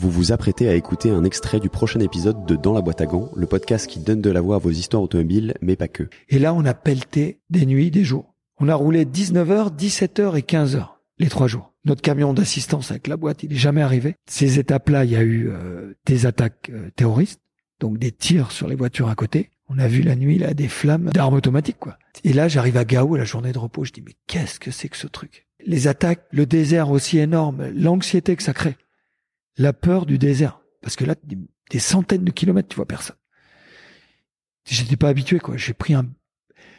Vous vous apprêtez à écouter un extrait du prochain épisode de Dans la boîte à gants, le podcast qui donne de la voix à vos histoires automobiles, mais pas que. Et là, on a pelleté des nuits, des jours. On a roulé 19h, 17h et 15h, les trois jours. Notre camion d'assistance avec la boîte, il est jamais arrivé. Ces étapes-là, il y a eu euh, des attaques euh, terroristes, donc des tirs sur les voitures à côté. On a vu la nuit là des flammes d'armes automatiques quoi. Et là, j'arrive à Gao, la journée de repos, je dis mais qu'est-ce que c'est que ce truc? Les attaques, le désert aussi énorme, l'anxiété que ça crée, la peur du désert, parce que là, des centaines de kilomètres, tu vois personne. J'étais pas habitué quoi. J'ai pris un,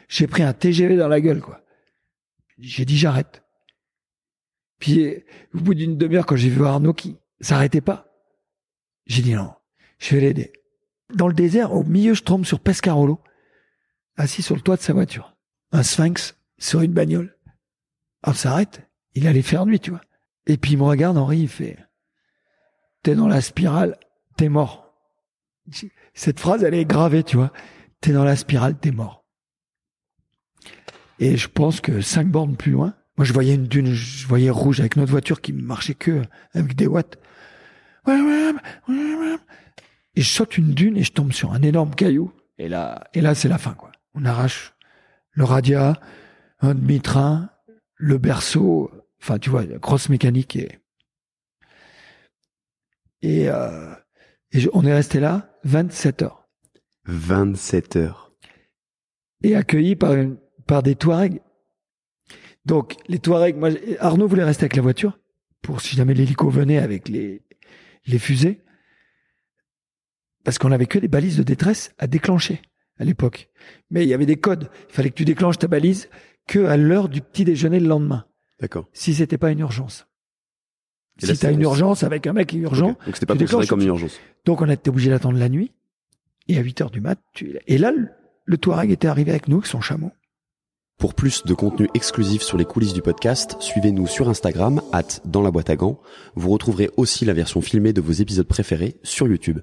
j'ai pris un TGV dans la gueule quoi. J'ai dit j'arrête. Puis au bout d'une demi-heure, quand j'ai vu Arnaud qui s'arrêtait pas, j'ai dit non, je vais l'aider. Dans le désert, au milieu, je tombe sur Pescarolo, assis sur le toit de sa voiture. Un sphinx sur une bagnole. Ah, s'arrête. Il allait faire nuit, tu vois. Et puis il me regarde, Henri, il fait, t'es dans la spirale, t'es mort. Cette phrase, elle est gravée, tu vois. T'es dans la spirale, t'es mort. Et je pense que cinq bornes plus loin, moi je voyais une dune, je voyais rouge avec notre voiture qui marchait que avec des watts. Et je saute une dune et je tombe sur un énorme caillou. Et là, et là c'est la fin quoi. On arrache le radia, un demi-train, le berceau, enfin tu vois, grosse mécanique et et, euh, et on est resté là 27 heures. 27 heures. Et accueilli par une, par des Touaregs. Donc les Touaregs, moi Arnaud voulait rester avec la voiture pour si jamais l'hélico venait avec les les fusées parce qu'on avait que des balises de détresse à déclencher à l'époque. Mais il y avait des codes. Il fallait que tu déclenches ta balise que à l'heure du petit déjeuner le lendemain. D'accord. Si c'était pas une urgence. Si t'as une urgence avec un mec urgent. Okay. Donc c'était pas considéré comme une urgence. Donc on a été obligé d'attendre la nuit. Et à 8 heures du mat, tu... et là, le, le Touareg était arrivé avec nous, avec son chameau. Pour plus de contenu exclusif sur les coulisses du podcast, suivez-nous sur Instagram, at dans la boîte à gants. Vous retrouverez aussi la version filmée de vos épisodes préférés sur YouTube.